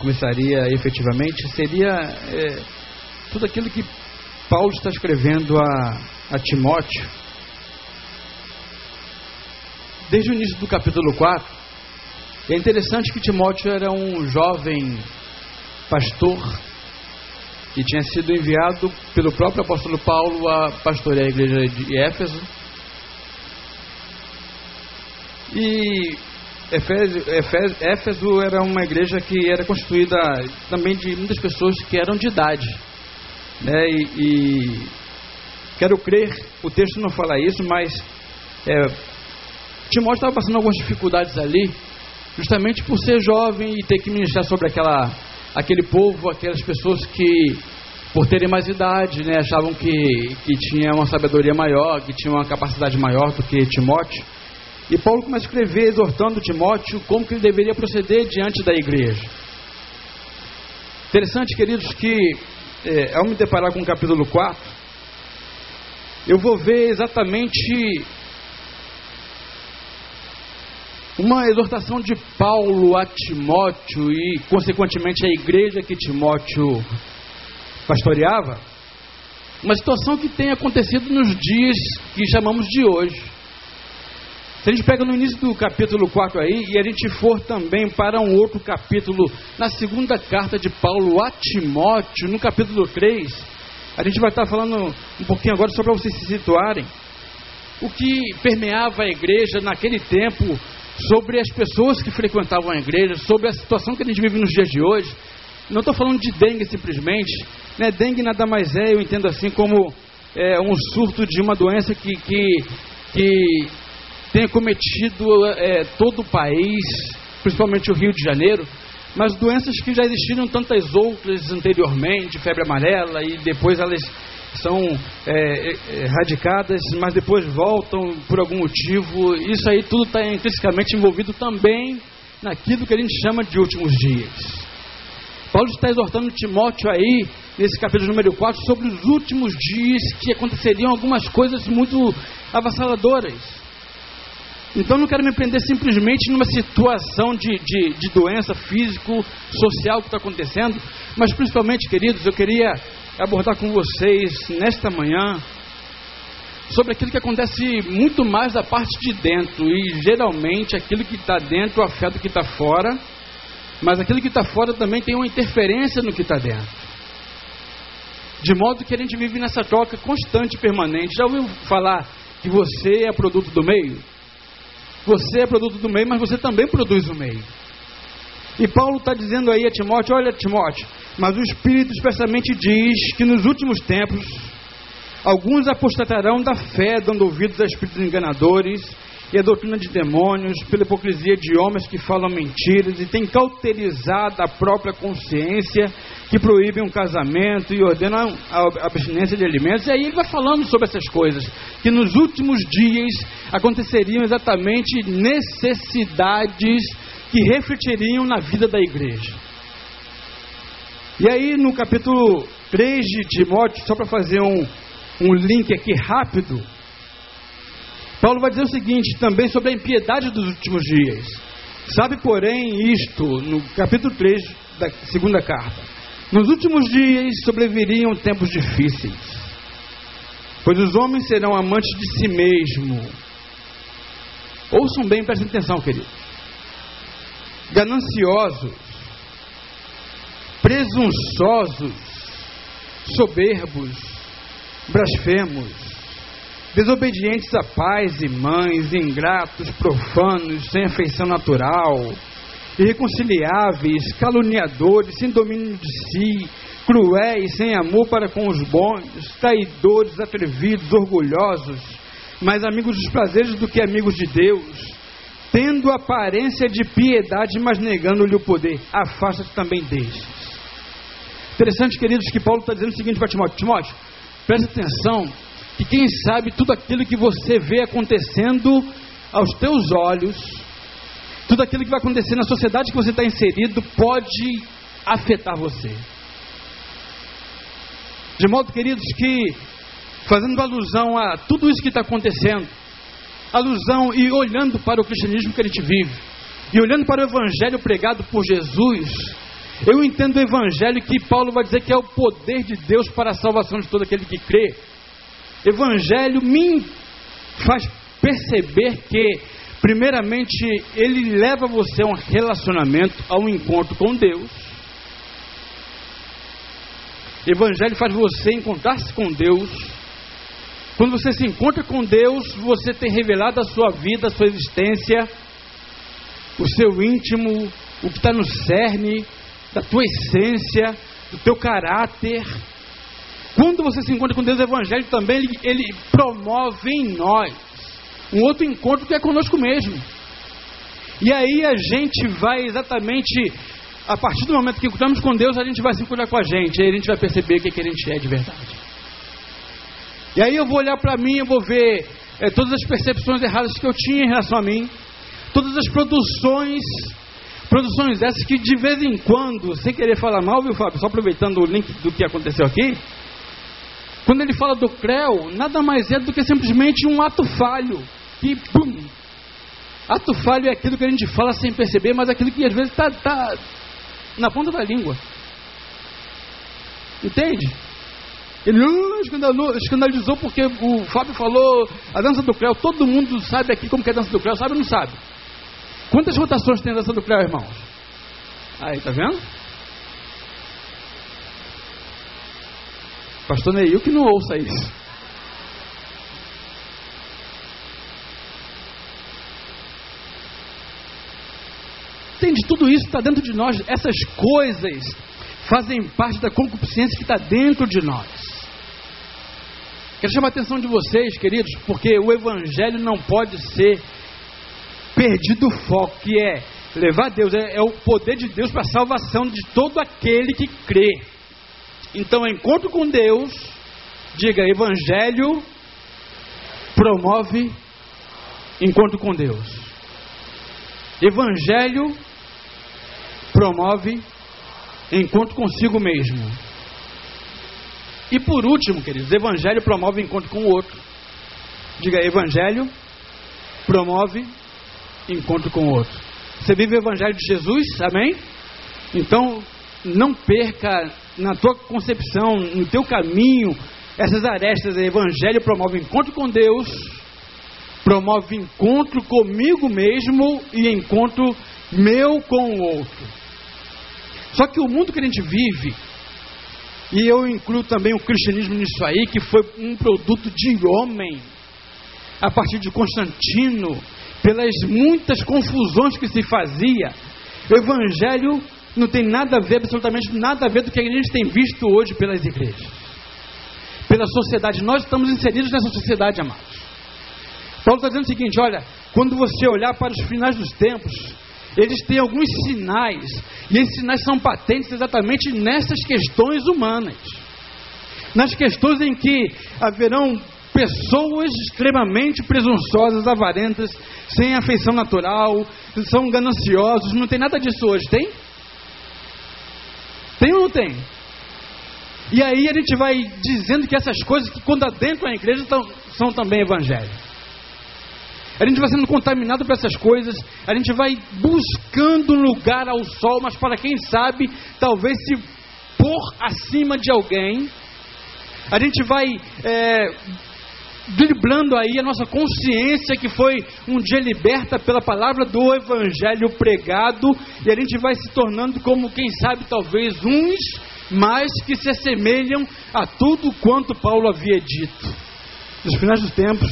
começaria efetivamente, seria é, tudo aquilo que Paulo está escrevendo a, a Timóteo. Desde o início do capítulo 4, é interessante que Timóteo era um jovem pastor que tinha sido enviado pelo próprio apóstolo Paulo a pastorear a igreja de Éfeso. E Éfeso, Éfeso era uma igreja que era constituída também de muitas pessoas que eram de idade. Né? E, e quero crer, o texto não fala isso, mas é, Timóteo estava passando algumas dificuldades ali, justamente por ser jovem e ter que ministrar sobre aquela, aquele povo, aquelas pessoas que, por terem mais idade, né, achavam que, que tinha uma sabedoria maior, que tinha uma capacidade maior do que Timóteo. E Paulo começa a escrever exortando Timóteo como que ele deveria proceder diante da igreja. Interessante, queridos, que é, ao me deparar com o capítulo 4, eu vou ver exatamente uma exortação de Paulo a Timóteo e, consequentemente, a igreja que Timóteo pastoreava. Uma situação que tem acontecido nos dias que chamamos de hoje. Se a gente pega no início do capítulo 4 aí, e a gente for também para um outro capítulo, na segunda carta de Paulo a Timóteo, no capítulo 3, a gente vai estar falando um pouquinho agora só para vocês se situarem. O que permeava a igreja naquele tempo, sobre as pessoas que frequentavam a igreja, sobre a situação que a gente vive nos dias de hoje. Não estou falando de dengue simplesmente. Né? Dengue nada mais é, eu entendo assim, como é, um surto de uma doença que, que, que tenha cometido é, todo o país, principalmente o Rio de Janeiro, mas doenças que já existiram tantas outras anteriormente, febre amarela, e depois elas são é, é, erradicadas, mas depois voltam por algum motivo. Isso aí tudo está intrinsecamente envolvido também naquilo que a gente chama de últimos dias. Paulo está exortando Timóteo aí, nesse capítulo número 4, sobre os últimos dias que aconteceriam algumas coisas muito avassaladoras. Então não quero me prender simplesmente numa situação de, de, de doença físico, social que está acontecendo, mas principalmente, queridos, eu queria abordar com vocês nesta manhã sobre aquilo que acontece muito mais da parte de dentro e geralmente aquilo que está dentro afeta o que está fora, mas aquilo que está fora também tem uma interferência no que está dentro. De modo que a gente vive nessa troca constante permanente. Já ouviu falar que você é produto do meio? Você é produto do meio, mas você também produz o meio. E Paulo está dizendo aí a Timóteo: Olha, Timóteo, mas o Espírito expressamente diz que nos últimos tempos alguns apostatarão da fé, dando ouvidos a espíritos enganadores e a doutrina de demônios, pela hipocrisia de homens que falam mentiras e têm cauterizado a própria consciência, que proíbem um casamento e ordenam a abstinência de alimentos. E aí ele vai falando sobre essas coisas, que nos últimos dias aconteceriam exatamente necessidades que refletiriam na vida da igreja. E aí no capítulo 3 de Timóteo, só para fazer um, um link aqui rápido, Paulo vai dizer o seguinte também sobre a impiedade dos últimos dias. Sabe, porém, isto, no capítulo 3 da segunda carta. Nos últimos dias sobreviriam tempos difíceis, pois os homens serão amantes de si mesmo. Ouçam bem, prestem atenção, queridos. Gananciosos, presunçosos, soberbos, blasfemos, desobedientes a pais e mães, ingratos, profanos, sem afeição natural, irreconciliáveis, caluniadores, sem domínio de si, cruéis, sem amor para com os bons, traidores, atrevidos, orgulhosos, mais amigos dos prazeres do que amigos de Deus, tendo aparência de piedade, mas negando-lhe o poder. Afasta-te também destes. Interessante, queridos, que Paulo está dizendo o seguinte para Timóteo: Timóteo, preste atenção que quem sabe tudo aquilo que você vê acontecendo aos teus olhos, tudo aquilo que vai acontecer na sociedade que você está inserido, pode afetar você. De modo, queridos, que fazendo alusão a tudo isso que está acontecendo, alusão e olhando para o cristianismo que a gente vive, e olhando para o evangelho pregado por Jesus, Eu entendo o Evangelho que Paulo vai dizer que é o poder de Deus para a salvação de todo aquele que crê. Evangelho me faz perceber que, primeiramente, ele leva você a um relacionamento, a um encontro com Deus. Evangelho faz você encontrar-se com Deus. Quando você se encontra com Deus, você tem revelado a sua vida, a sua existência, o seu íntimo, o que está no cerne da tua essência, do teu caráter. Quando você se encontra com Deus, o Evangelho também ele, ele promove em nós um outro encontro que é conosco mesmo. E aí a gente vai exatamente, a partir do momento que encontramos com Deus, a gente vai se encontrar com a gente, aí a gente vai perceber o que, que a gente é de verdade. E aí eu vou olhar para mim, eu vou ver é, todas as percepções erradas que eu tinha em relação a mim, todas as produções, produções essas que de vez em quando, sem querer falar mal, viu Fábio, só aproveitando o link do que aconteceu aqui, quando ele fala do creu, nada mais é do que simplesmente um ato falho, que pum, ato falho é aquilo que a gente fala sem perceber, mas aquilo que às vezes está tá na ponta da língua. Entende? Ele uh, escandalizou, porque o Fábio falou a dança do Creu. Todo mundo sabe aqui como é a dança do Creu, sabe ou não sabe? Quantas rotações tem a dança do Creu, irmãos? Aí, tá vendo? Pastor Neil que não ouça isso. Entende? Tudo isso está dentro de nós. Essas coisas fazem parte da concupiscência que está dentro de nós. Quero chamar a atenção de vocês, queridos, porque o Evangelho não pode ser perdido o foco, que é levar Deus, é, é o poder de Deus para a salvação de todo aquele que crê. Então, encontro com Deus, diga, Evangelho promove encontro com Deus. Evangelho promove encontro consigo mesmo. E por último, queridos, Evangelho promove encontro com o outro. Diga, Evangelho promove encontro com o outro. Você vive o Evangelho de Jesus, amém? Então, não perca na tua concepção, no teu caminho, essas arestas. O Evangelho promove encontro com Deus, promove encontro comigo mesmo e encontro meu com o outro. Só que o mundo que a gente vive, e eu incluo também o cristianismo nisso aí, que foi um produto de homem, a partir de Constantino, pelas muitas confusões que se fazia, o evangelho não tem nada a ver, absolutamente nada a ver do que a gente tem visto hoje pelas igrejas, pela sociedade. Nós estamos inseridos nessa sociedade, amados. Paulo está dizendo o seguinte: olha, quando você olhar para os finais dos tempos, eles têm alguns sinais, e esses sinais são patentes exatamente nessas questões humanas. Nas questões em que haverão pessoas extremamente presunçosas, avarentas, sem afeição natural, são gananciosos, não tem nada disso hoje, tem? Tem ou não tem? E aí a gente vai dizendo que essas coisas que quando adentram a igreja são, também evangelho a gente vai sendo contaminado por essas coisas, a gente vai buscando lugar ao sol, mas para quem sabe, talvez se pôr acima de alguém, a gente vai é, driblando aí a nossa consciência que foi um dia liberta pela palavra do Evangelho pregado, e a gente vai se tornando como, quem sabe, talvez uns mais que se assemelham a tudo quanto Paulo havia dito. Nos finais dos tempos,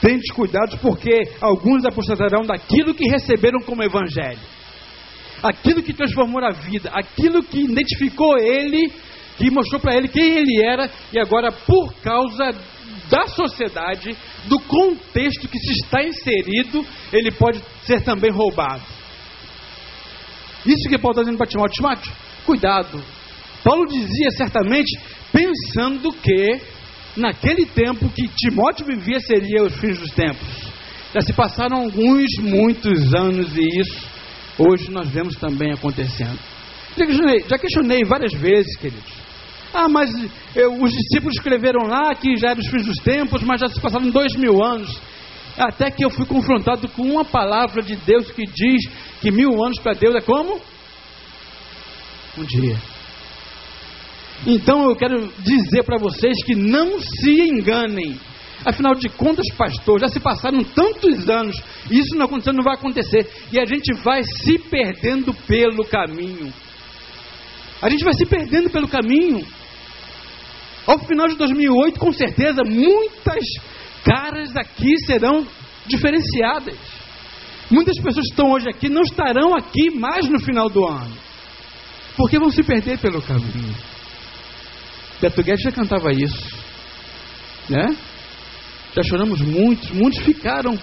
Tente cuidado, porque alguns apostatarão daquilo que receberam como evangelho. Aquilo que transformou a vida, aquilo que identificou ele, que mostrou para ele quem ele era, e agora, por causa da sociedade, do contexto que se está inserido, ele pode ser também roubado. Isso que Paulo está dizendo para Timóteo: Timóteo, cuidado. Paulo dizia certamente, pensando que naquele tempo que Timóteo vivia seria os fins dos tempos. Já se passaram alguns, muitos anos e isso hoje nós vemos também acontecendo. Já questionei, já questionei várias vezes, queridos. Ah, mas eu, os discípulos escreveram lá que já eram os fins dos tempos, mas já se passaram dois mil anos. Até que eu fui confrontado com uma palavra de Deus que diz que mil anos para Deus é como? um dia. Então eu quero dizer para vocês que não se enganem. Afinal de contas, pastor, já se passaram tantos anos, e isso não aconteceu, não vai acontecer, e a gente vai se perdendo pelo caminho. A gente vai se perdendo pelo caminho. Ao final de 2008, com certeza, muitas caras aqui serão diferenciadas. Muitas pessoas que estão hoje aqui não estarão aqui mais no final do ano, porque vão se perder pelo caminho. Beto Guedes já cantava isso, né? Já choramos muitos, muitos ficaram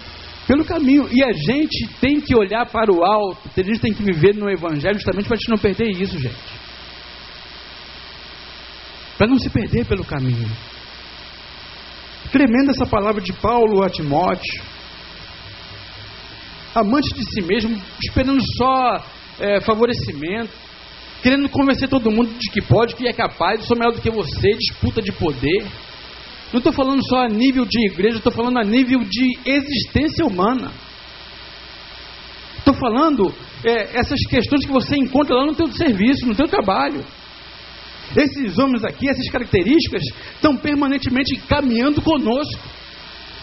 pelo caminho. E a gente tem que olhar para o alto, a gente tem que viver no Evangelho justamente para a gente não perder isso, gente. Para não se perder pelo caminho. Tremenda essa palavra de Paulo a Timóteo. Amante de si mesmo, esperando só é, favorecimento, querendo convencer todo mundo de que pode, que é capaz, sou melhor do que você, disputa de poder. Não estou falando só a nível de igreja, estou falando a nível de existência humana. Estou falando é, essas questões que você encontra lá no teu serviço, no teu trabalho. Esses homens aqui, essas características, estão permanentemente caminhando conosco.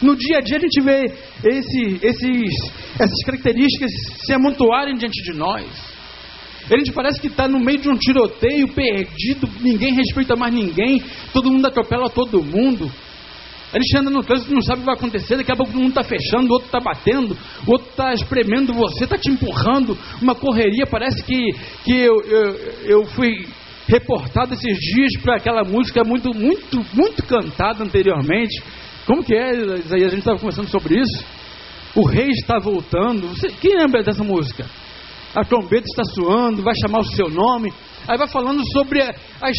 No dia a dia a gente vê esse, esses, essas características se amontoarem diante de nós. A gente parece que está no meio de um tiroteio perdido, ninguém respeita mais ninguém, todo mundo atropela todo mundo. A gente anda no trânsito não sabe o que vai acontecer, daqui a pouco mundo está fechando, o outro está batendo, o outro está espremendo você, está te empurrando, uma correria, parece que, que eu, eu, eu fui reportado esses dias para aquela música muito, muito, muito cantada anteriormente. Como que é, Isaías? A gente estava conversando sobre isso. O rei está voltando. Você, quem lembra dessa música? a trombeta está soando, vai chamar o seu nome, aí vai falando sobre as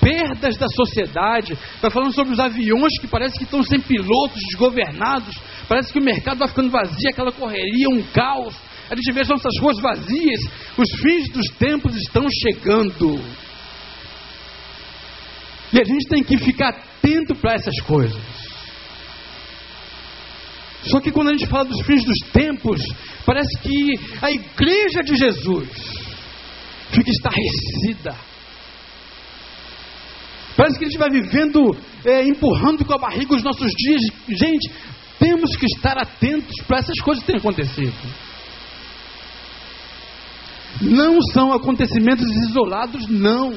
perdas da sociedade, vai falando sobre os aviões que parece que estão sem pilotos, desgovernados, parece que o mercado vai ficando vazio, aquela correria, um caos. A gente vê as nossas ruas vazias, os fins dos tempos estão chegando. E a gente tem que ficar atento para essas coisas. Só que quando a gente fala dos fins dos tempos, parece que a igreja de Jesus fica estarrecida. Parece que a gente vai vivendo, é, empurrando com a barriga os nossos dias. Gente, temos que estar atentos para essas coisas que têm acontecido. Não são acontecimentos isolados, não.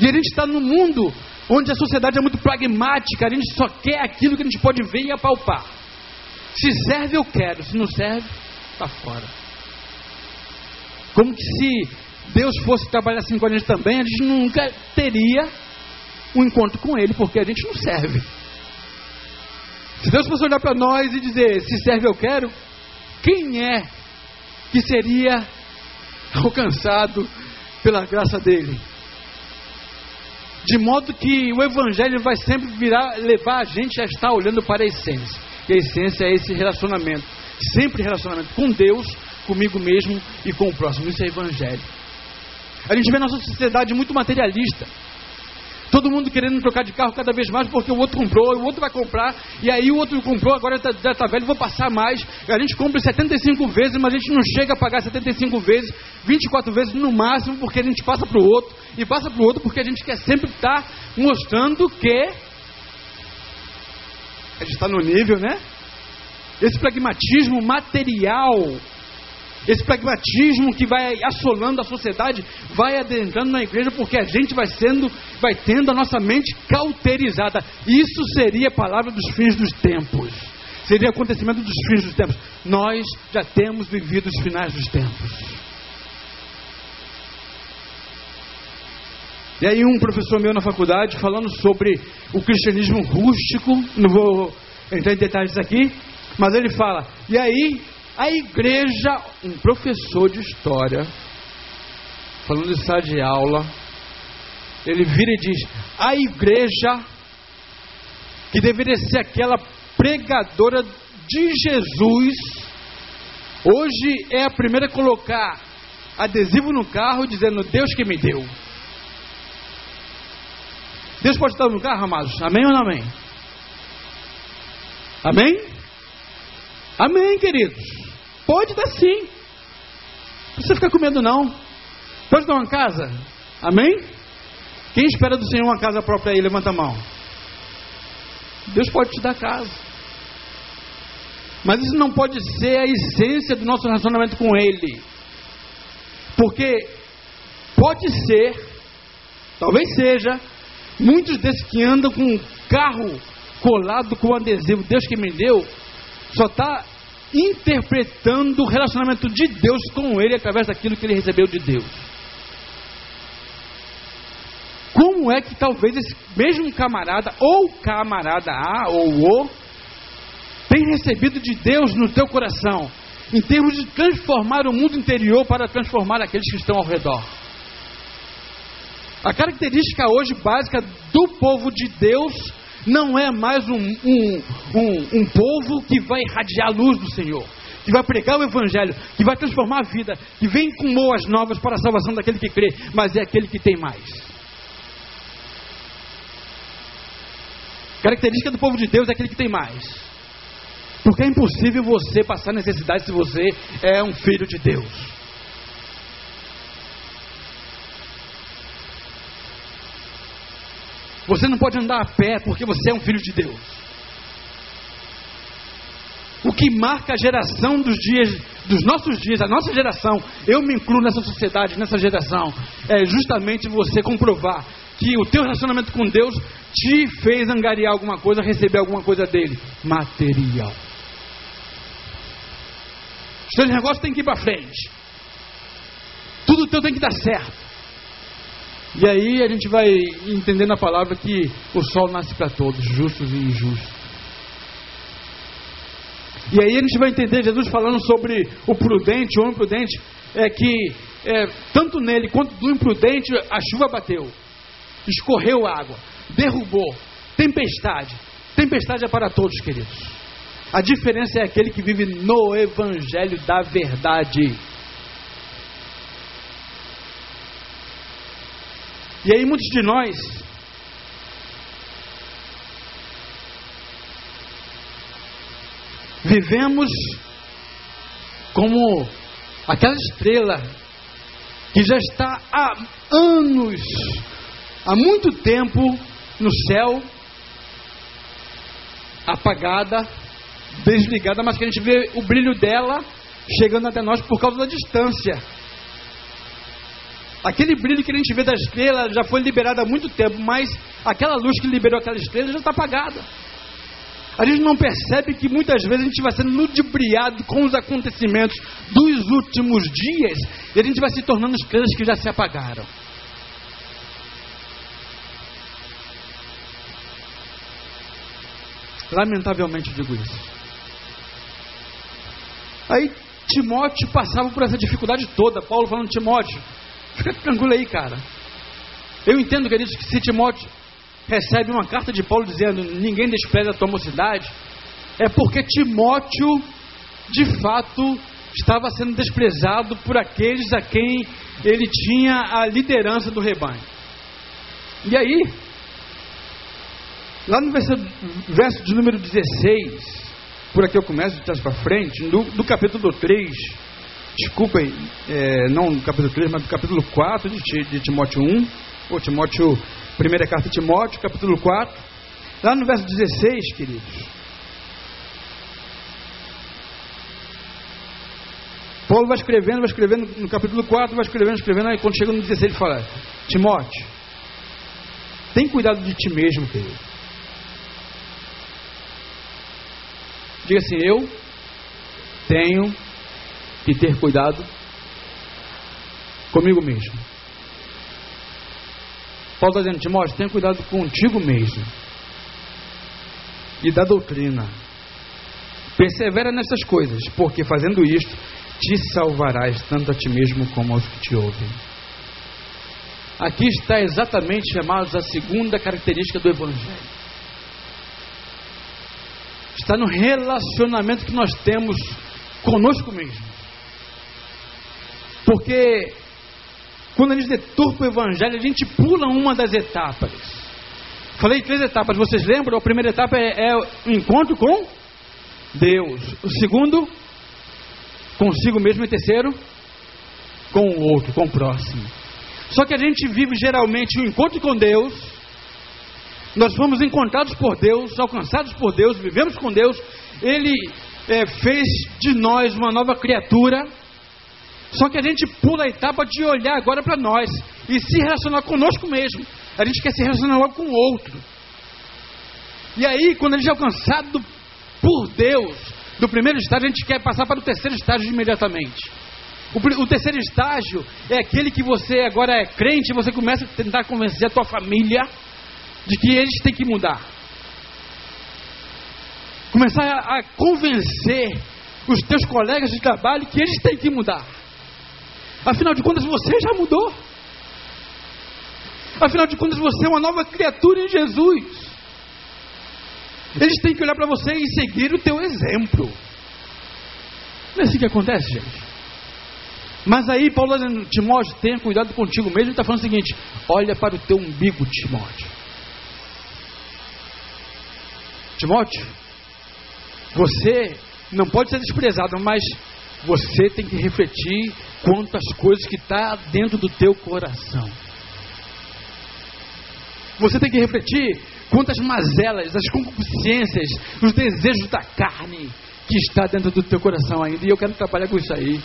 E a gente está no mundo onde a sociedade é muito pragmática, a gente só quer aquilo que a gente pode ver e apalpar. Se serve, eu quero, se não serve, está fora. Como que se Deus fosse trabalhar assim com a gente também, a gente nunca teria um encontro com Ele, porque a gente não serve. Se Deus fosse olhar para nós e dizer, se serve, eu quero, quem é que seria alcançado pela graça dele? De modo que o Evangelho vai sempre virar, levar a gente a estar olhando para a essência. E a essência é esse relacionamento. Sempre relacionamento com Deus, comigo mesmo e com o próximo. Isso é Evangelho. A gente vê nossa sociedade muito materialista. Todo mundo querendo trocar de carro cada vez mais porque o outro comprou, o outro vai comprar, e aí o outro comprou, agora já está tá velho, vou passar mais. A gente compra 75 vezes, mas a gente não chega a pagar 75 vezes, 24 vezes no máximo, porque a gente passa para o outro, e passa para o outro porque a gente quer sempre estar tá mostrando que a gente está no nível, né? Esse pragmatismo material esse pragmatismo que vai assolando a sociedade vai adentrando na igreja porque a gente vai sendo, vai tendo a nossa mente cauterizada. Isso seria a palavra dos fins dos tempos. Seria acontecimento dos fins dos tempos. Nós já temos vivido os finais dos tempos. E aí um professor meu na faculdade falando sobre o cristianismo rústico, não vou entrar em detalhes aqui, mas ele fala, e aí a igreja, um professor de história, falando de sala de aula, ele vira e diz: a igreja, que deveria ser aquela pregadora de Jesus, hoje é a primeira a colocar adesivo no carro dizendo: Deus que me deu. Deus pode estar no carro, amados? Amém ou não amém? Amém? Amém, queridos. Pode dar sim. Não precisa ficar com medo, não. Pode dar uma casa? Amém? Quem espera do Senhor uma casa própria aí? Levanta a mão. Deus pode te dar casa. Mas isso não pode ser a essência do nosso relacionamento com Ele. Porque pode ser, talvez seja, muitos desses que andam com um carro colado com adesivo, Deus que me deu, só está interpretando o relacionamento de Deus com ele através daquilo que ele recebeu de Deus. Como é que talvez esse mesmo camarada, ou camarada A ou O, tem recebido de Deus no teu coração, em termos de transformar o mundo interior para transformar aqueles que estão ao redor? A característica hoje básica do povo de Deus não é mais um, um, um, um povo que vai irradiar a luz do Senhor, que vai pregar o Evangelho, que vai transformar a vida, que vem com boas novas para a salvação daquele que crê, mas é aquele que tem mais. Característica do povo de Deus é aquele que tem mais. Porque é impossível você passar necessidade se você é um filho de Deus. Você não pode andar a pé porque você é um filho de Deus. O que marca a geração dos dias, dos nossos dias, a nossa geração, eu me incluo nessa sociedade, nessa geração, é justamente você comprovar que o teu relacionamento com Deus te fez angariar alguma coisa, receber alguma coisa dele, material. Os teus negócios têm que ir para frente. Tudo teu tem que dar certo. E aí a gente vai entender na palavra que o sol nasce para todos, justos e injustos. E aí a gente vai entender Jesus falando sobre o prudente, o homem prudente, é que é, tanto nele quanto do imprudente a chuva bateu, escorreu água, derrubou, tempestade. Tempestade é para todos, queridos. A diferença é aquele que vive no evangelho da verdade. E aí muitos de nós vivemos como aquela estrela que já está há anos, há muito tempo no céu, apagada, desligada, mas que a gente vê o brilho dela chegando até nós por causa da distância. Aquele brilho que a gente vê da estrela já foi liberado há muito tempo, mas aquela luz que liberou aquela estrela já está apagada. A gente não percebe que muitas vezes a gente vai sendo ludibriado com os acontecimentos dos últimos dias e a gente vai se tornando estrelas que já se apagaram. Lamentavelmente digo isso. Aí Timóteo passava por essa dificuldade toda. Paulo falando, Timóteo, Fica tranquilo aí, cara. Eu entendo, queridos, que se Timóteo recebe uma carta de Paulo dizendo ninguém despreza a tua mocidade, é porque Timóteo, de fato, estava sendo desprezado por aqueles a quem ele tinha a liderança do rebanho. E aí, lá no verso, verso de número 16, por aqui eu começo de trás para frente, do, do capítulo 3, desculpem, é, não do capítulo 3, mas do capítulo 4 de, de Timóteo 1, ou Timóteo, primeira carta de Timóteo, capítulo 4, lá no verso 16, queridos. Paulo vai escrevendo, vai escrevendo no capítulo 4, vai escrevendo, escrevendo, aí quando chega no 16 ele fala: Timóteo, tem cuidado de ti mesmo, querido. Diga assim: Eu tenho e ter cuidado comigo mesmo. Paulo está dizendo, Timóteo, tenha cuidado contigo mesmo e da doutrina. Persevera nessas coisas, porque fazendo isto, te salvarás tanto a ti mesmo como aos que te ouvem. Aqui está exatamente, amados, a segunda característica do Evangelho. Está no relacionamento que nós temos conosco mesmo. Porque quando a gente deturpa o evangelho, a gente pula uma das etapas. Falei três etapas, vocês lembram? A primeira etapa é, é o encontro com Deus. O segundo, consigo mesmo. E terceiro, com o outro, com o próximo. Só que a gente vive geralmente o um encontro com Deus, nós fomos encontrados por Deus, alcançados por Deus, vivemos com Deus, Ele é, fez de nós uma nova criatura, só que a gente pula a etapa de olhar agora para nós e se relacionar conosco mesmo. A gente quer se relacionar logo com o outro. E aí, quando a gente é alcançado por Deus, do primeiro estágio, a gente quer passar para o terceiro estágio imediatamente. O, o, terceiro estágio é aquele que você agora é crente e você começa a tentar convencer a tua família de que eles têm que mudar. Começar a, a convencer os teus colegas de trabalho que eles têm que mudar. Afinal de contas, você já mudou. Afinal de contas, você é uma nova criatura em Jesus. Eles têm que olhar para você e seguir o teu exemplo. Não é assim que acontece, gente? Mas aí, Paulo dizendo, Timóteo, tenha cuidado contigo mesmo. Ele está falando o seguinte: olha para o teu umbigo, Timóteo. Timóteo, você não pode ser desprezado, mas você tem que refletir quanto às coisas que está dentro do teu coração. Você tem que refletir quantas mazelas, as concupiscências, os desejos da carne que está dentro do teu coração ainda. E eu quero trabalhar com isso aí.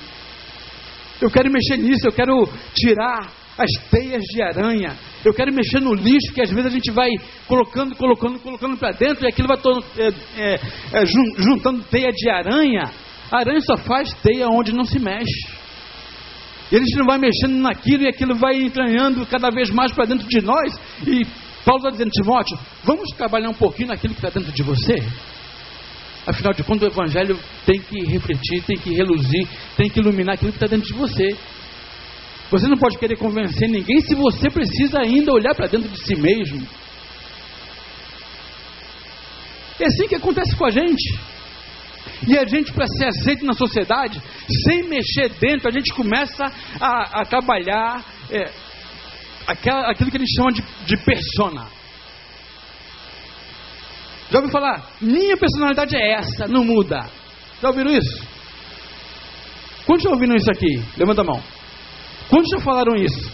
Eu quero mexer nisso, eu quero tirar as teias de aranha. Eu quero mexer no lixo que às vezes a gente vai colocando, colocando, colocando para dentro e aquilo vai todo, é, é, é, juntando teia de aranha. A aranha só faz teia onde não se mexe. E a gente não vai mexendo naquilo e aquilo vai entranhando cada vez mais para dentro de nós. E Paulo está dizendo, Timóteo, vamos trabalhar um pouquinho naquilo que está dentro de você? Afinal de contas, o Evangelho tem que refletir, tem que reluzir, tem que iluminar aquilo que está dentro de você. Você não pode querer convencer ninguém se você precisa ainda olhar para dentro de si mesmo. É assim que acontece com a gente. E a gente, para ser aceito na sociedade, sem mexer dentro, a gente começa a, a trabalhar é, aquela, aquilo que eles chamam de, de persona. Já ouviu falar? Minha personalidade é essa, não muda. Já ouviram isso? Quantos já ouviram isso aqui? Levanta a mão. Quantos já falaram isso?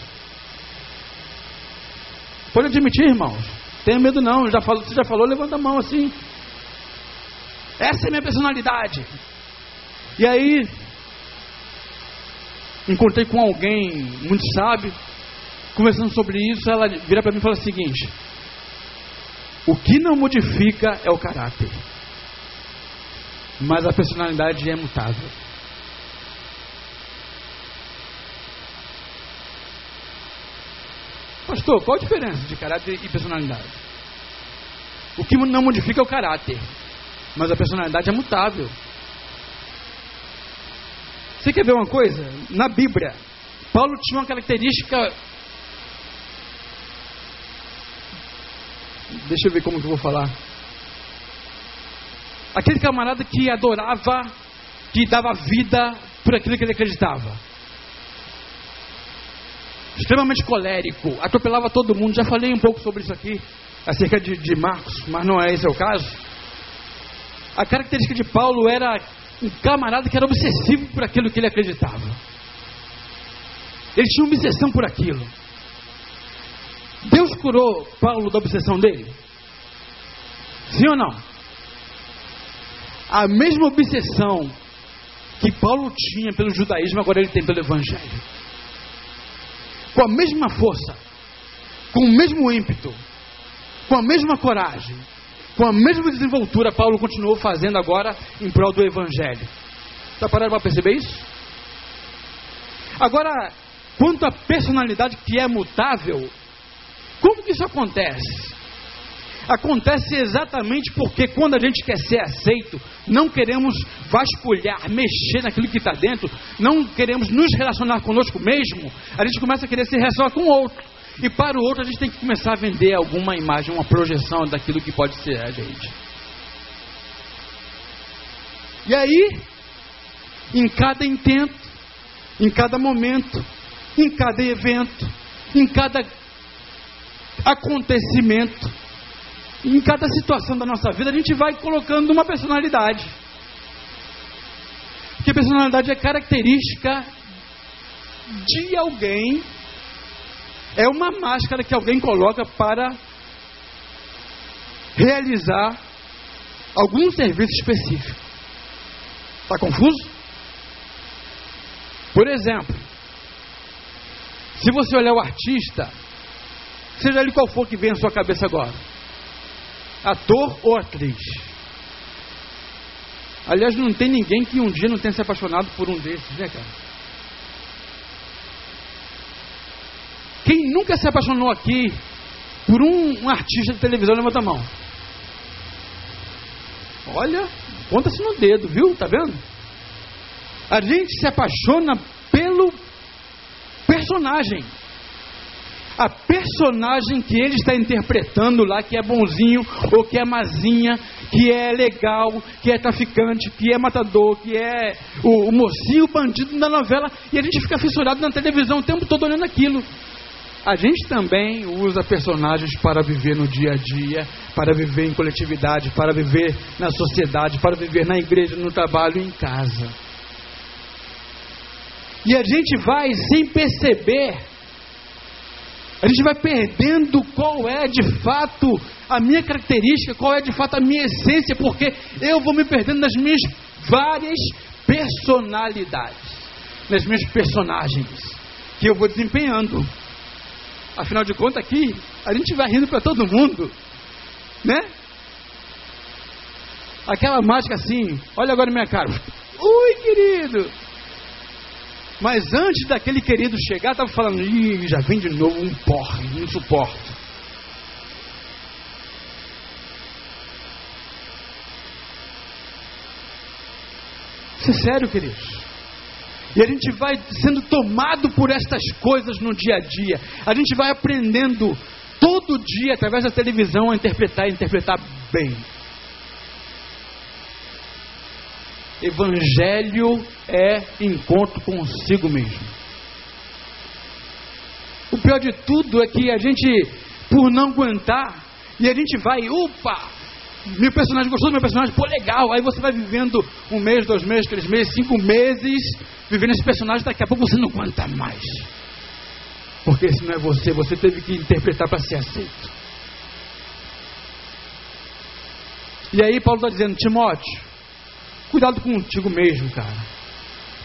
Pode admitir, irmãos. Tenha medo não. Já falou, você já falou, levanta a mão assim. Essa é a minha personalidade. E aí, encontrei com alguém muito sábio, conversando sobre isso, ela vira para mim e fala o seguinte: o que não modifica é o caráter, mas a personalidade é mutável. Pastor, qual a diferença de caráter e personalidade? O que não modifica é o caráter, mas a personalidade é mutável. Você quer ver uma coisa? Na Bíblia, Paulo tinha uma característica Deixa eu ver como que eu vou falar. Aquele camarada que adorava, que dava vida por aquilo que ele acreditava. Extremamente colérico, atropelava todo mundo. Já falei um pouco sobre isso aqui, acerca de, de Marcos, mas não é esse o caso. A característica de Paulo era um camarada que era obsessivo por aquilo que ele acreditava. Ele tinha uma obsessão por aquilo. Deus curou Paulo da obsessão dele? Sim ou não? A mesma obsessão que Paulo tinha pelo judaísmo, agora ele tem pelo evangelho. Com a mesma força, com o mesmo ímpeto, com a mesma coragem, com a mesma desenvoltura, Paulo continuou fazendo agora em prol do evangelho. Está parado para perceber isso? Agora, quanto à personalidade que é mutável, como que isso acontece? Acontece exatamente porque quando a gente quer ser aceito, não queremos vasculhar, mexer naquilo que está dentro, não queremos nos relacionar conosco mesmo, a gente começa a querer se relacionar com o outro. E para o outro a gente tem que começar a vender alguma imagem, uma projeção daquilo que pode ser a gente. E aí, em cada intento, em cada momento, em cada evento, em cada acontecimento, em cada situação da nossa vida, a gente vai colocando uma personalidade. Porque personalidade é característica de alguém é uma máscara que alguém coloca para realizar algum serviço específico. Está confuso? Por exemplo, se você olhar o artista, seja ele qual for que vem à sua cabeça agora, ator ou atriz. Aliás, não tem ninguém que um dia não tenha se apaixonado por um desses, né, cara? Quem nunca se apaixonou aqui por um, um artista de televisão, levanta a mão. Olha, conta-se no dedo, viu? Tá vendo? A gente se apaixona pelo personagem. A personagem que ele está interpretando lá, que é bonzinho ou que é mazinha, que é legal, que é traficante, que é matador, que é o, o mocinho, bandido da novela, e a gente fica fissurado na televisão o tempo todo olhando aquilo. A gente também usa personagens para viver no dia a dia, para viver em coletividade, para viver na sociedade, para viver na igreja, no trabalho em casa. E a gente vai, sem perceber, a gente vai perdendo qual é de fato a minha característica, qual é de fato a minha essência, porque eu vou me perdendo nas minhas várias personalidades, nas minhas personagens que eu vou desempenhando. Afinal de contas, aqui a gente vai rindo para todo mundo, né? Aquela mágica assim, olha agora minha cara. Ui, querido! Mas antes daquele querido chegar, estava falando, ih, já vem de novo um porre, não suporto. Isso é sério, queridos. E a gente vai sendo tomado por estas coisas no dia a dia. A gente vai aprendendo todo dia, através da televisão, a interpretar e interpretar bem. Evangelho é encontro consigo mesmo. O pior de tudo é que a gente, por não aguentar, e a gente vai, opa, meu personagem gostou do meu personagem, pô, legal. Aí você vai vivendo um mês, dois meses, três meses, cinco meses, vivendo esse personagem, daqui a pouco você não aguenta mais. Porque esse não é você, você teve que interpretar para ser aceito. E aí Paulo está dizendo, Timóteo, cuidado contigo mesmo, cara.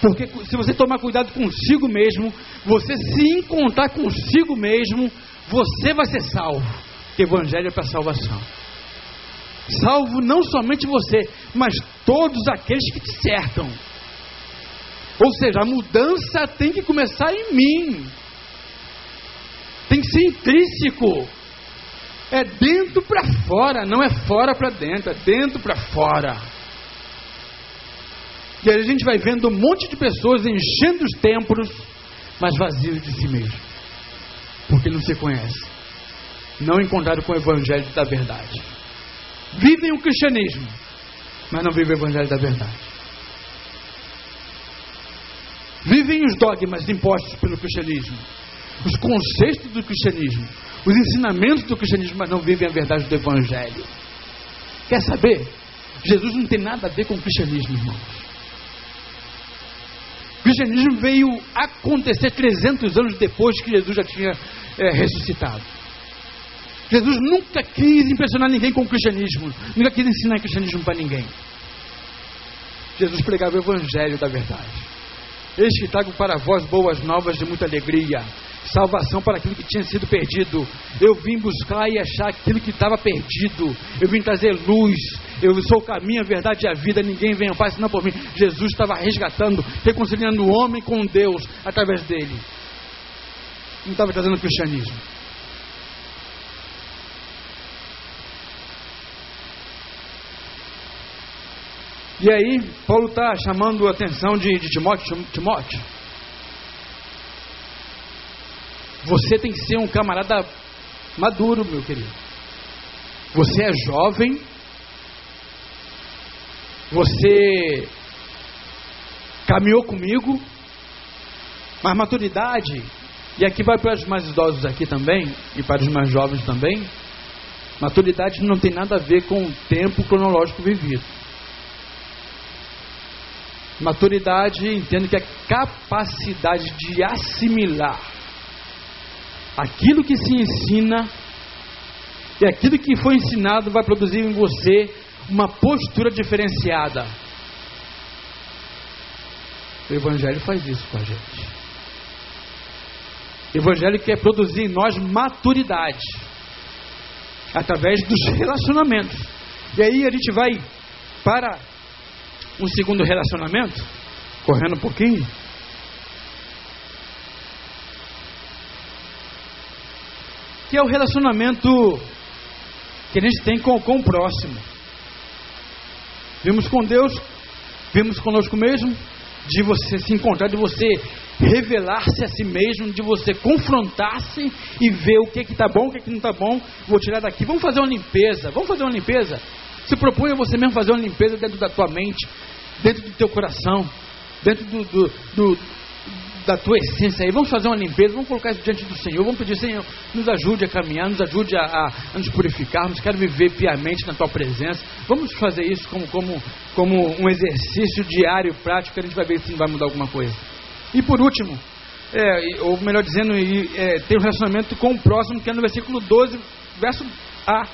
Porque se você tomar cuidado consigo mesmo, você se encontrar consigo mesmo, você vai ser salvo. Porque o evangelho é para salvação salvo não somente você, mas todos aqueles que te cercam. Ou seja, a mudança tem que começar em mim, tem que ser intrínseco. É dentro para fora, não é fora para dentro, é dentro para fora. E aí a gente vai vendo um monte de pessoas enchendo os templos, mas vazios de si mesmo, porque não se conhece, não encontraram com o evangelho da verdade vivem o cristianismo, mas não vivem o evangelho da verdade. Vivem os dogmas impostos pelo cristianismo, os conceitos do cristianismo, os ensinamentos do cristianismo, mas não vivem a verdade do evangelho. Quer saber? Jesus não tem nada a ver com o cristianismo, irmãos. O cristianismo veio acontecer 300 anos depois que Jesus já tinha é, ressuscitado. Jesus nunca quis impressionar ninguém com o cristianismo, nunca quis ensinar cristianismo para ninguém. Jesus pregava o evangelho da verdade. Eis que trago para vós boas novas de muita alegria, salvação para aquilo que tinha sido perdido. Eu vim buscar e achar aquilo que estava perdido. Eu vim trazer luz. Eu sou o caminho, a verdade e a vida. Ninguém vem ao Pai senão por mim. Jesus estava resgatando, reconciliando o homem com Deus através dele. Não estava trazendo cristianismo. E aí, Paulo está chamando a atenção de, de Timóteo, Timóteo. Você tem que ser um camarada maduro, meu querido. Você é jovem. Você caminhou comigo. Mas maturidade, e aqui vai para os mais idosos aqui também, e para os mais jovens também, maturidade não tem nada a ver com o tempo cronológico vivido. Maturidade, entendo que é capacidade de assimilar aquilo que se ensina e aquilo que foi ensinado vai produzir em você uma postura diferenciada. O Evangelho faz isso com a gente. O Evangelho quer produzir em nós maturidade através dos relacionamentos. E aí a gente vai para um segundo relacionamento, correndo um pouquinho. Que é o relacionamento que a gente tem com, com o próximo. Vimos com Deus, vimos conosco mesmo, de você se encontrar, de você revelar-se a si mesmo, de você confrontar-se e ver o que está bom, o que, que não está bom. Vou tirar daqui. Vamos fazer uma limpeza. Vamos fazer uma limpeza. Se propõe a você mesmo fazer uma limpeza dentro da tua mente, dentro do teu coração, dentro do, do, do da tua essência aí. Vamos fazer uma limpeza, vamos colocar isso diante do Senhor. Vamos pedir, Senhor, nos ajude a caminhar, nos ajude a, a, a nos purificarmos. Quero viver piamente na tua presença. Vamos fazer isso como, como, como um exercício diário, prático, a gente vai ver se vai mudar alguma coisa. E por último, é, ou melhor dizendo, é, tem um relacionamento com o próximo, que é no versículo 12, verso A.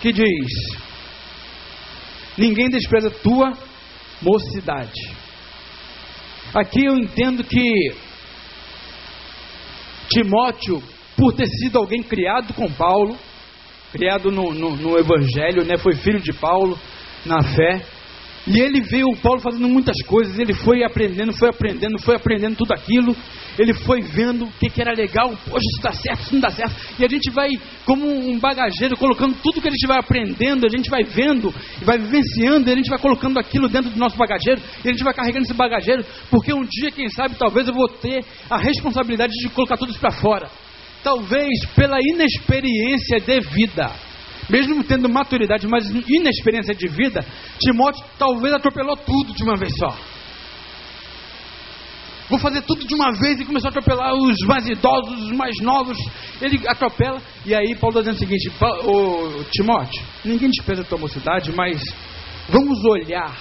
Que diz: Ninguém despreza tua mocidade. Aqui eu entendo que Timóteo, por ter sido alguém criado com Paulo, criado no, no, no Evangelho, né, foi filho de Paulo na fé, e ele viu o Paulo fazendo muitas coisas, ele foi aprendendo, foi aprendendo, foi aprendendo tudo aquilo, ele foi vendo o que, que era legal, poxa, isso dá certo, isso não dá certo, e a gente vai, como um bagageiro, colocando tudo que a gente vai aprendendo, a gente vai vendo, vai vivenciando, e a gente vai colocando aquilo dentro do nosso bagageiro, e a gente vai carregando esse bagageiro, porque um dia, quem sabe, talvez eu vou ter a responsabilidade de colocar tudo isso para fora. Talvez pela inexperiência de vida mesmo tendo maturidade, mas inexperiência de vida, Timóteo talvez atropelou tudo de uma vez só. Vou fazer tudo de uma vez e começou a atropelar os mais idosos, os mais novos. Ele atropela. E aí Paulo está dizendo o seguinte: o Timóteo, ninguém despreza a tua mocidade, mas vamos olhar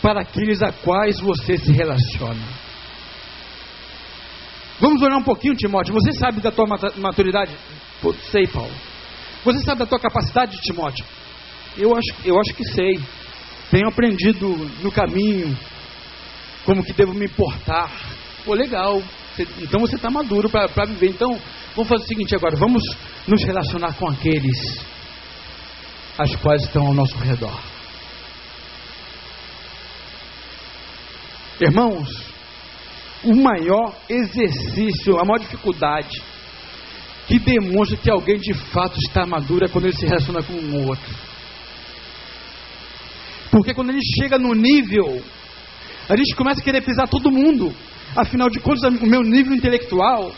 para aqueles a quais você se relaciona. Vamos olhar um pouquinho, Timóteo. Você sabe da tua maturidade? Pô, sei, Paulo. Você sabe da tua capacidade, Timóteo? Eu acho, eu acho que sei. Tenho aprendido no caminho como que devo me importar. Pô, legal. Então você está maduro para viver. Então, vamos fazer o seguinte agora. Vamos nos relacionar com aqueles as quais estão ao nosso redor. Irmãos, o maior exercício, a maior dificuldade que demonstra que alguém de fato está maduro é quando ele se relaciona com um outro. Porque quando gente chega no nível, a gente começa a querer pisar todo mundo. Afinal de contas, o meu nível intelectual,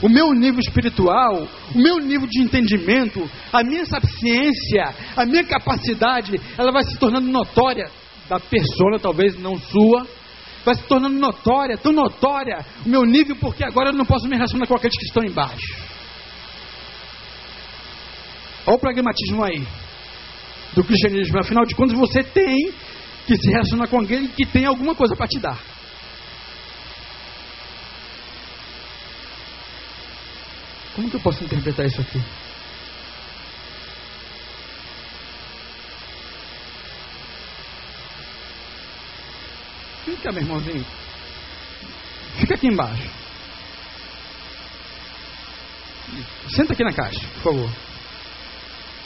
o meu nível espiritual, o meu nível de entendimento, a minha sapiência, a minha capacidade, ela vai se tornando notória da persona, talvez não sua, vai se tornando notória, tão notória o meu nível, porque agora eu não posso me relacionar com aqueles que estão embaixo. Olha o pragmatismo aí do cristianismo. Afinal de contas, você tem que se relacionar com alguém que tem alguma coisa para te dar. Como que eu posso interpretar isso aqui? Vem cá, meu irmãozinho. Fica aqui embaixo. Senta aqui na caixa, por favor.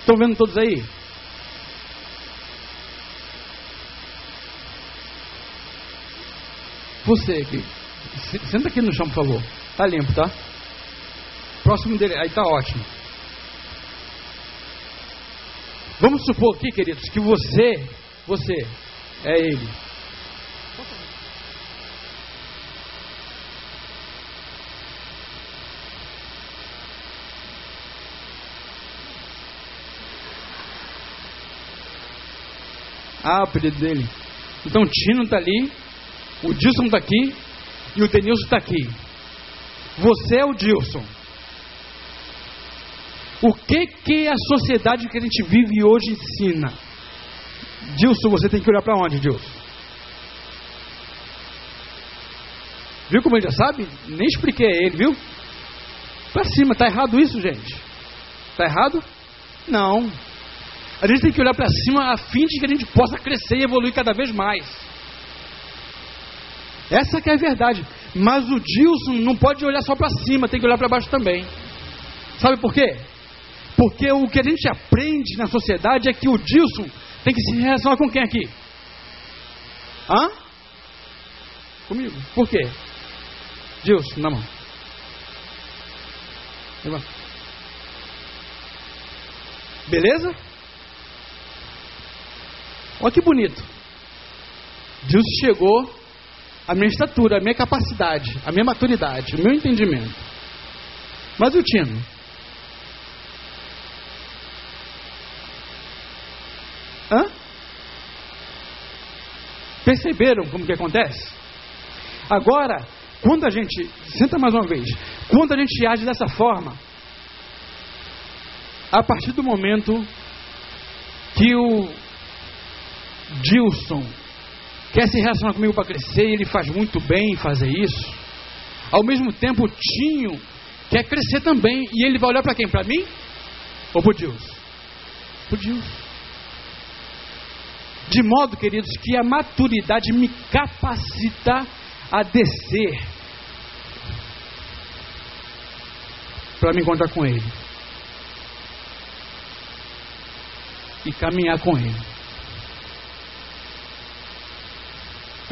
Estão vendo todos aí? Você aqui. Senta aqui no chão, por favor. Tá limpo, tá? Próximo dele. Aí tá ótimo. Vamos supor aqui, queridos, que você, você é ele. Ah, o apelido dele. Então o Tino está ali, o Dilson está aqui e o Denilson está aqui. Você é o Dilson. O que que a sociedade que a gente vive hoje ensina? Dilson, você tem que olhar para onde, Dilson? Viu como ele já sabe? Nem expliquei a ele, viu? Para cima, tá errado isso, gente? Tá errado? Não. A gente tem que olhar para cima a fim de que a gente possa crescer e evoluir cada vez mais. Essa que é a verdade. Mas o Dilson não pode olhar só para cima, tem que olhar para baixo também. Sabe por quê? Porque o que a gente aprende na sociedade é que o Dilson tem que se relacionar com quem aqui? Hã? Comigo. Por quê? Dilson, na mão. Beleza? Olha que bonito. Deus chegou à minha estatura, à minha capacidade, à minha maturidade, ao meu entendimento. Mas o Tino? Hã? Perceberam como que acontece? Agora, quando a gente, senta mais uma vez, quando a gente age dessa forma, a partir do momento que o Dilson quer se relacionar comigo para crescer, ele faz muito bem em fazer isso. Ao mesmo tempo, Tinho quer crescer também, e ele vai olhar para quem? Para mim? Ou para Dilson? Para Dilson. De modo, queridos, que a maturidade me capacita a descer para me encontrar com Ele e caminhar com Ele.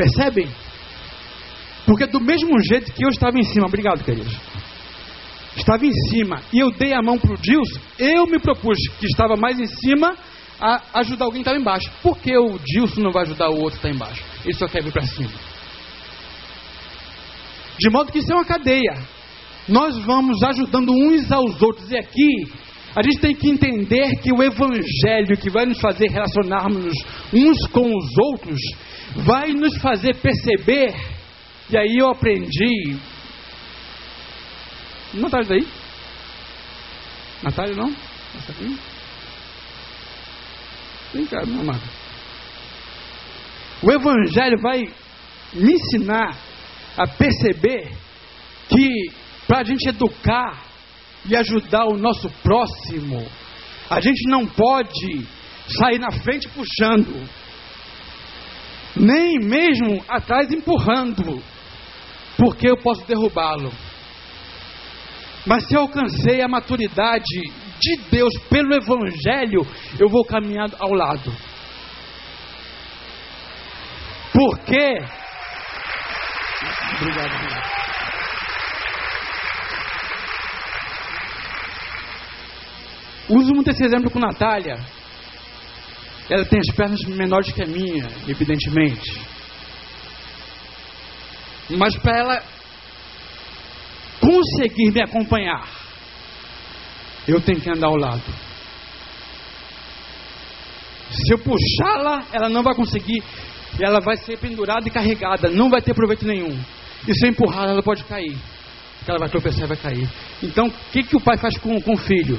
Percebem? Porque do mesmo jeito que eu estava em cima, obrigado, queridos. Estava em cima e eu dei a mão para o Dilson, eu me propus que estava mais em cima a ajudar alguém que estava embaixo. Por que o Dilson não vai ajudar o outro que está embaixo? Ele só quer vir para cima. De modo que isso é uma cadeia. Nós vamos ajudando uns aos outros. E aqui a gente tem que entender que o Evangelho que vai nos fazer relacionarmos uns com os outros vai nos fazer perceber. E aí eu aprendi. Natália daí? Natália não? Natália? Vem cá, meu amado. O Evangelho vai me ensinar a perceber que para a gente educar e ajudar o nosso próximo, a gente não pode sair na frente puxando, nem mesmo atrás empurrando, porque eu posso derrubá-lo. Mas se eu alcancei a maturidade de Deus pelo Evangelho, eu vou caminhar ao lado. Porque. Obrigado. Uso muito esse exemplo com Natália. Ela tem as pernas menores que a minha, evidentemente. Mas para ela conseguir me acompanhar, eu tenho que andar ao lado. Se eu puxá-la, ela não vai conseguir. Ela vai ser pendurada e carregada, não vai ter proveito nenhum. E se eu empurrá-la, ela pode cair. Ela vai tropeçar e vai cair. Então, o que, que o pai faz com, com o filho?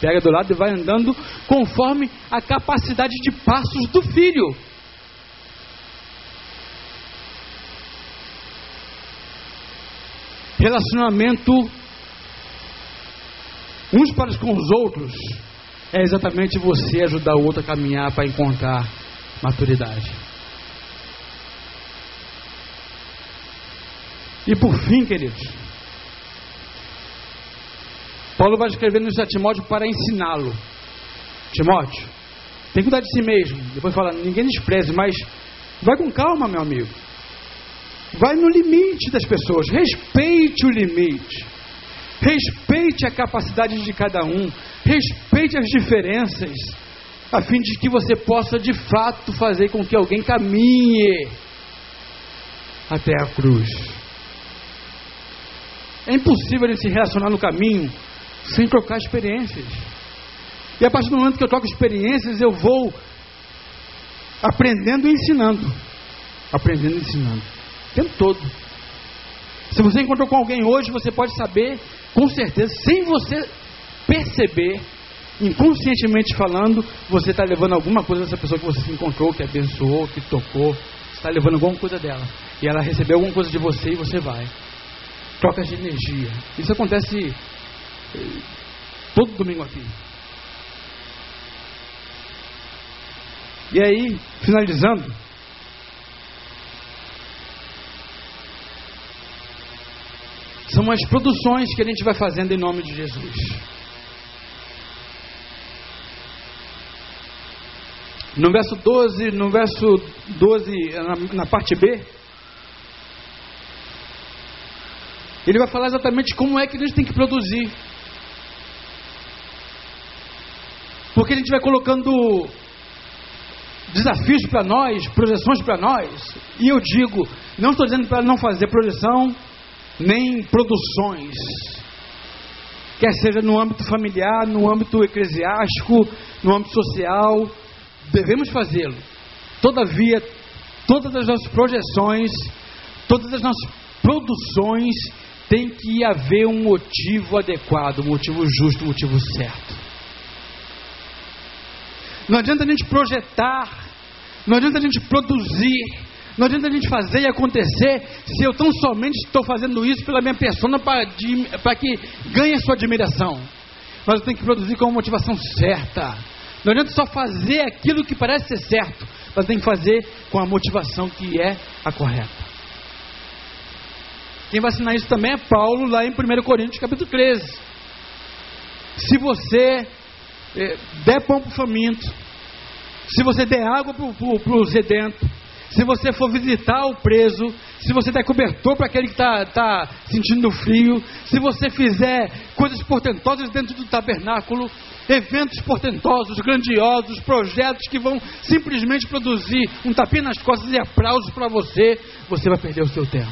Pega do lado e vai andando conforme a capacidade de passos do filho. Relacionamento uns para com os outros é exatamente você ajudar o outro a caminhar para encontrar maturidade. E por fim, queridos, Paulo vai escrever no Timóteo para ensiná-lo. Timóteo, tem que cuidar de si mesmo. Depois fala, ninguém despreze, mas vai com calma, meu amigo. Vai no limite das pessoas. Respeite o limite. Respeite a capacidade de cada um. Respeite as diferenças. A fim de que você possa de fato fazer com que alguém caminhe até a cruz. É impossível ele se relacionar no caminho sem trocar experiências. E a partir do momento que eu troco experiências, eu vou aprendendo e ensinando. Aprendendo e ensinando. O tempo todo. Se você encontrou com alguém hoje, você pode saber, com certeza, sem você perceber, inconscientemente falando, você está levando alguma coisa dessa pessoa que você se encontrou, que abençoou, que tocou, está levando alguma coisa dela. E ela recebeu alguma coisa de você e você vai. Trocas de energia. Isso acontece todo domingo aqui. E aí, finalizando, são as produções que a gente vai fazendo em nome de Jesus. No verso 12, no verso 12, na, na parte B, ele vai falar exatamente como é que a gente tem que produzir. Porque a gente vai colocando desafios para nós, projeções para nós, e eu digo, não estou dizendo para não fazer projeção, nem produções, quer seja no âmbito familiar, no âmbito eclesiástico, no âmbito social, devemos fazê-lo. Todavia, todas as nossas projeções, todas as nossas produções, tem que haver um motivo adequado, um motivo justo, um motivo certo. Não adianta a gente projetar, não adianta a gente produzir, não adianta a gente fazer e acontecer se eu tão somente estou fazendo isso pela minha persona para que ganhe a sua admiração. Mas eu tenho que produzir com a motivação certa. Não adianta só fazer aquilo que parece ser certo, mas tem que fazer com a motivação que é a correta. Quem vai assinar isso também é Paulo, lá em 1 Coríntios capítulo 13. Se você é, der pão para o faminto, se você der água para o sedento, se você for visitar o preso, se você der cobertor para aquele que está tá sentindo frio, se você fizer coisas portentosas dentro do tabernáculo, eventos portentosos, grandiosos, projetos que vão simplesmente produzir um tapinha nas costas e aplausos para você, você vai perder o seu tempo.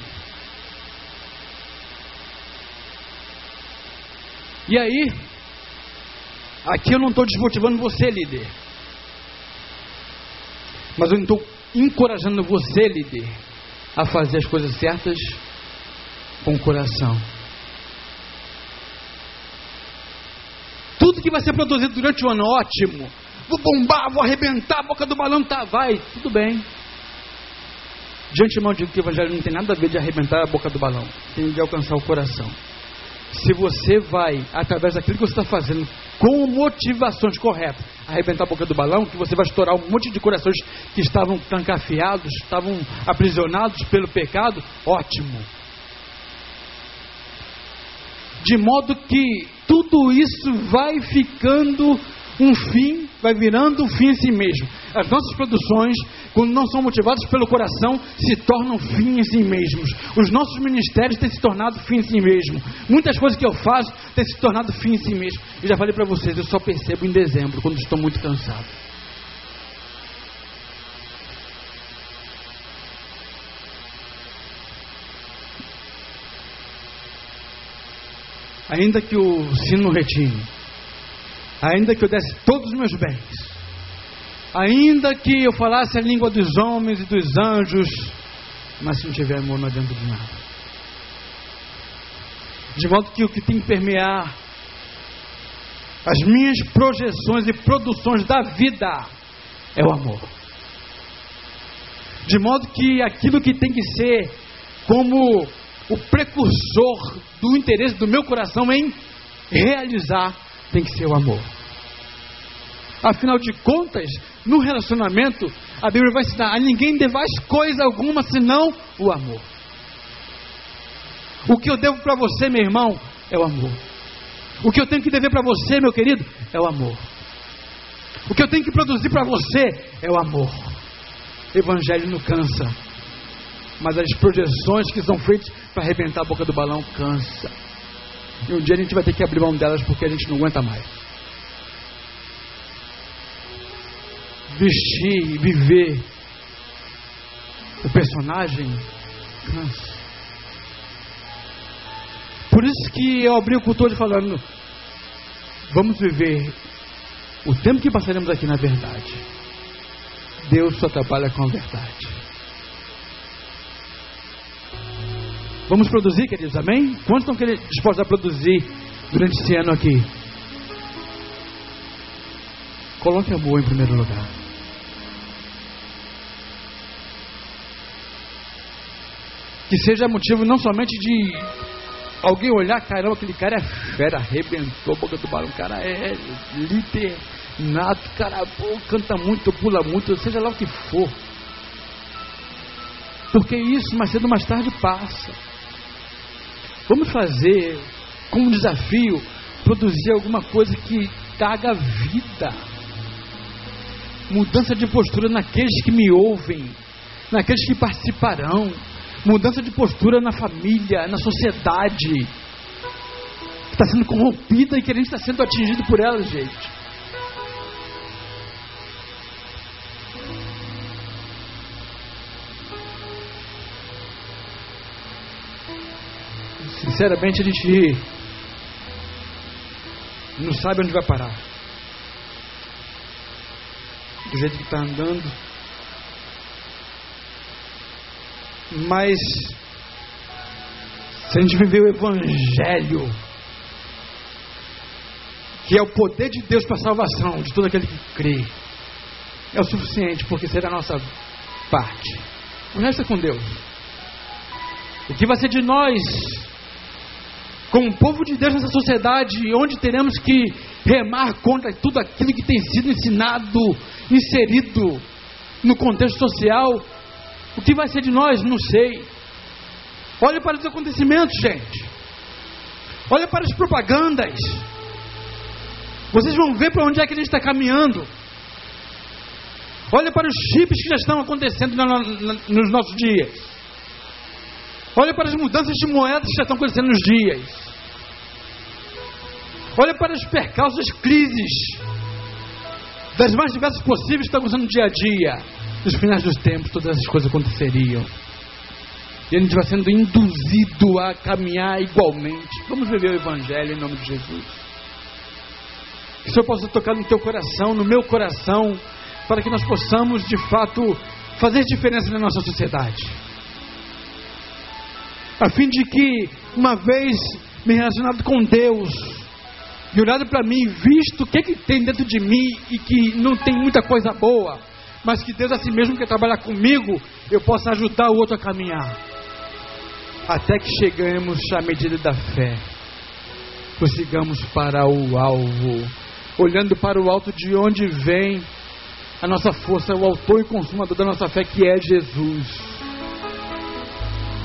E aí, aqui eu não estou desmotivando você, líder, mas eu estou encorajando você, líder, a fazer as coisas certas com o coração. Tudo que vai ser produzido durante o ano, ótimo. Vou bombar, vou arrebentar, a boca do balão tá, vai, tudo bem. De antemão digo que o evangelho não tem nada a ver de arrebentar a boca do balão, tem de alcançar o coração. Se você vai, através daquilo que você está fazendo, com motivações corretas, arrebentar a boca do balão, que você vai estourar um monte de corações que estavam trancafiados, estavam aprisionados pelo pecado, ótimo. De modo que tudo isso vai ficando um fim, vai virando um fim em si mesmo. As nossas produções, quando não são motivadas pelo coração, se tornam fim em si mesmos. Os nossos ministérios têm se tornado fim em si mesmo. Muitas coisas que eu faço têm se tornado fim em si mesmo. Eu já falei para vocês, eu só percebo em dezembro, quando estou muito cansado. ainda que o sino retine, ainda que eu desse todos os meus bens, ainda que eu falasse a língua dos homens e dos anjos, mas se não tiver amor não adianta de nada. De modo que o que tem que permear as minhas projeções e produções da vida é o amor. De modo que aquilo que tem que ser como o precursor do interesse do meu coração em realizar tem que ser o amor. Afinal de contas, no relacionamento, a Bíblia vai ensinar a ninguém devais coisa alguma senão o amor. O que eu devo para você, meu irmão, é o amor. O que eu tenho que dever para você, meu querido, é o amor. O que eu tenho que produzir para você é o amor. Evangelho não cansa mas as projeções que são feitas para arrebentar a boca do balão cansa. E um dia a gente vai ter que abrir mão delas porque a gente não aguenta mais. Vestir e viver o personagem cansa. Por isso que eu abri o culto hoje falando: vamos viver o tempo que passaremos aqui na verdade. Deus só trabalha com a verdade. Vamos produzir, queridos, amém? Quantos estão dispostos a produzir durante esse ano aqui? Coloque amor em primeiro lugar. que seja motivo não somente de alguém olhar, caramba, aquele cara é fera, arrebentou a boca do balão, o cara é líder nato, cara pô, canta muito, pula muito, seja lá o que for. Porque isso mais cedo ou mais tarde passa. Vamos fazer como desafio produzir alguma coisa que traga vida. Mudança de postura naqueles que me ouvem, naqueles que participarão. Mudança de postura na família, na sociedade. Que está sendo corrompida e que a gente está sendo atingido por ela, gente. Sinceramente, a gente não sabe onde vai parar. Do jeito que está andando. Mas, se a gente viver o Evangelho, que é o poder de Deus para a salvação de todo aquele que crê, é o suficiente, porque será a nossa parte. O resto é com Deus. O que vai ser de nós como povo de Deus nessa sociedade, onde teremos que remar contra tudo aquilo que tem sido ensinado, inserido no contexto social, o que vai ser de nós? Não sei. Olhe para os acontecimentos, gente. Olha para as propagandas. Vocês vão ver para onde é que a gente está caminhando. Olha para os chips que já estão acontecendo nos nossos dias. Olha para as mudanças de moedas que já estão acontecendo nos dias. Olha para as percalços, crises, das mais diversas possíveis que estão acontecendo no dia a dia. Nos finais dos tempos, todas essas coisas aconteceriam. E a gente vai sendo induzido a caminhar igualmente. Vamos viver o Evangelho em nome de Jesus. Que o Senhor possa tocar no teu coração, no meu coração, para que nós possamos, de fato, fazer diferença na nossa sociedade a fim de que, uma vez me relacionado com Deus, e olhado para mim, visto o que, que tem dentro de mim e que não tem muita coisa boa, mas que Deus assim mesmo quer trabalhar comigo, eu possa ajudar o outro a caminhar. Até que chegamos à medida da fé, prossigamos para o alvo, olhando para o alto de onde vem a nossa força, o autor e consumador da nossa fé, que é Jesus.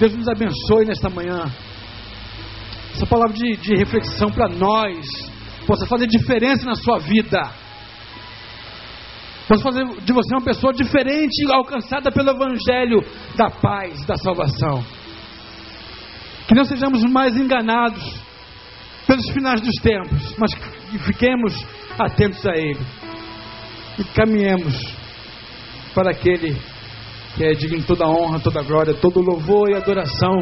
Deus nos abençoe nesta manhã. Essa palavra de, de reflexão para nós possa fazer diferença na sua vida. Possa fazer de você uma pessoa diferente, alcançada pelo Evangelho da paz, da salvação. Que não sejamos mais enganados pelos finais dos tempos, mas que fiquemos atentos a Ele e caminhemos para aquele que é digno toda honra, toda glória, todo louvor e adoração.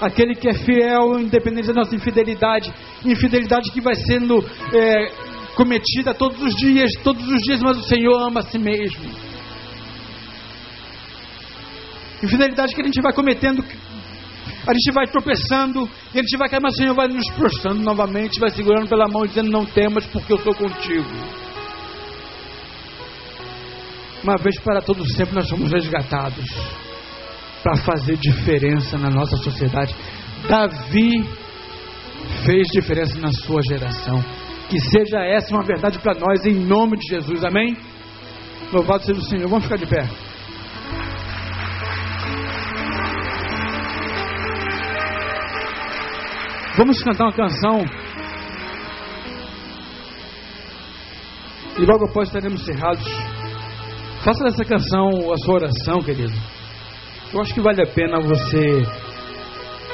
Aquele que é fiel, independente da nossa infidelidade, infidelidade que vai sendo é, cometida todos os dias, todos os dias, mas o Senhor ama a si mesmo. Infidelidade que a gente vai cometendo, a gente vai tropeçando, e a gente vai cair, mas o Senhor vai nos prostrando novamente, vai segurando pela mão, dizendo: Não temas, porque eu sou contigo uma vez para todos sempre nós somos resgatados para fazer diferença na nossa sociedade. Davi fez diferença na sua geração. Que seja essa uma verdade para nós em nome de Jesus. Amém? Louvado seja o Senhor. Vamos ficar de pé. Vamos cantar uma canção. E logo após estaremos cerrados. Faça dessa canção a sua oração, querido. Eu acho que vale a pena você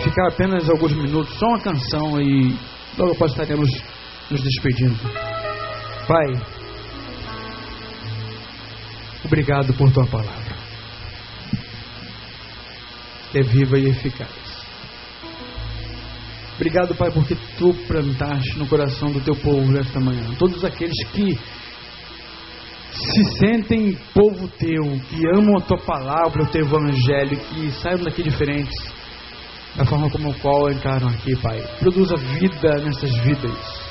ficar apenas alguns minutos, só uma canção e logo após estaremos nos despedindo. Pai, obrigado por tua palavra. É viva e eficaz. Obrigado, Pai, porque tu plantaste no coração do teu povo nesta manhã. Todos aqueles que se sentem povo teu, que amam a tua palavra, o teu evangelho, que saiam daqui diferentes da forma como o qual entraram aqui, Pai. Produza vida nessas vidas.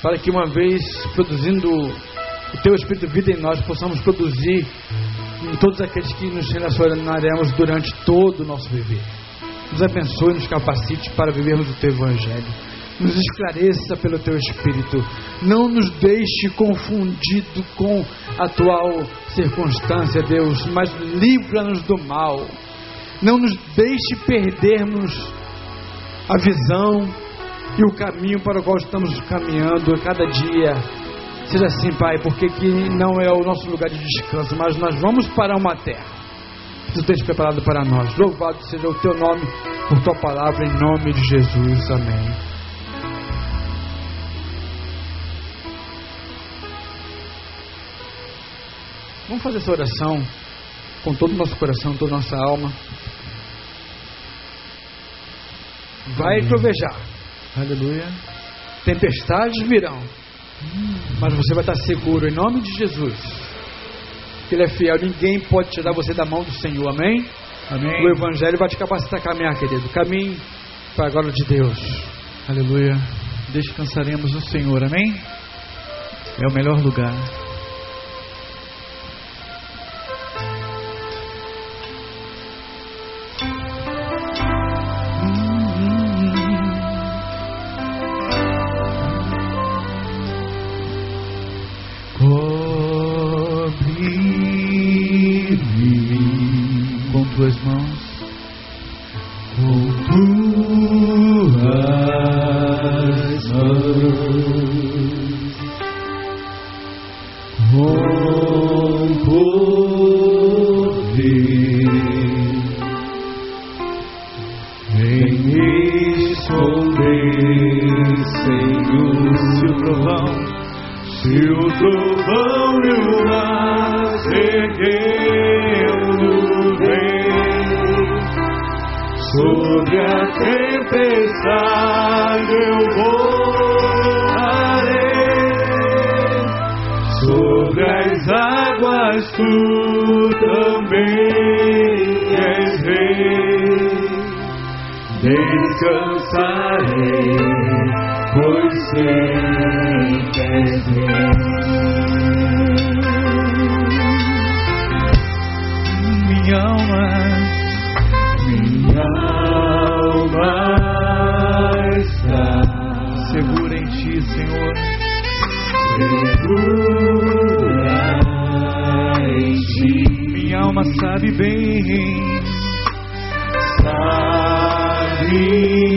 Para que uma vez produzindo o teu Espírito vida em nós, possamos produzir e todos aqueles que nos relacionaremos durante todo o nosso viver. Nos abençoe e nos capacite para vivermos o Teu Evangelho. Nos esclareça pelo Teu Espírito. Não nos deixe confundido com a atual circunstância, Deus, mas livra-nos do mal. Não nos deixe perdermos a visão e o caminho para o qual estamos caminhando a cada dia. Seja assim, Pai, porque que não é o nosso lugar de descanso, mas nós vamos para uma terra que Tu tens preparado para nós. Louvado seja o Teu nome por Tua palavra, em nome de Jesus. Amém. Vamos fazer essa oração com todo o nosso coração, toda a nossa alma. Vai trovejar. Aleluia. Tempestades virão. Mas você vai estar seguro em nome de Jesus. Que Ele é fiel. Ninguém pode tirar você da mão do Senhor. Amém? Amém. O Evangelho vai te capacitar a caminhar, querido. Caminhe para a glória de Deus. Aleluia. Descansaremos no Senhor. Amém? É o melhor lugar. Se o trovão e o mar erguendo vem sobre a tempestade eu voarei. Sobre as águas tu também és rei. Descansarei pois sei que és minha alma, minha alma está segura em ti, Senhor, segura em ti. Minha alma sabe bem, sabe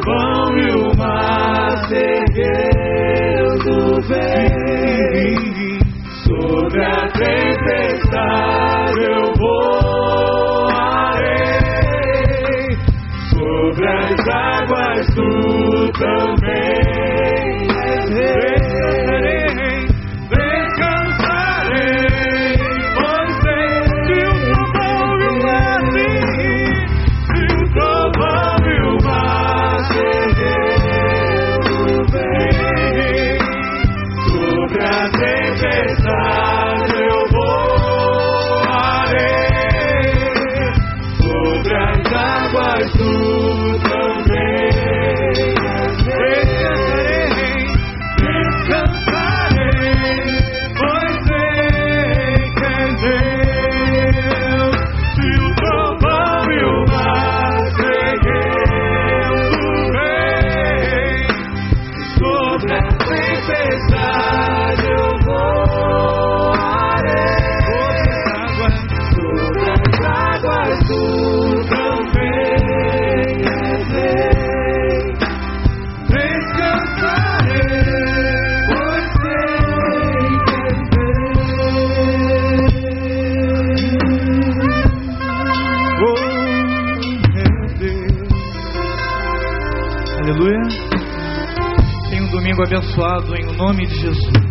vão e o mar se. abençoado em nome de Jesus.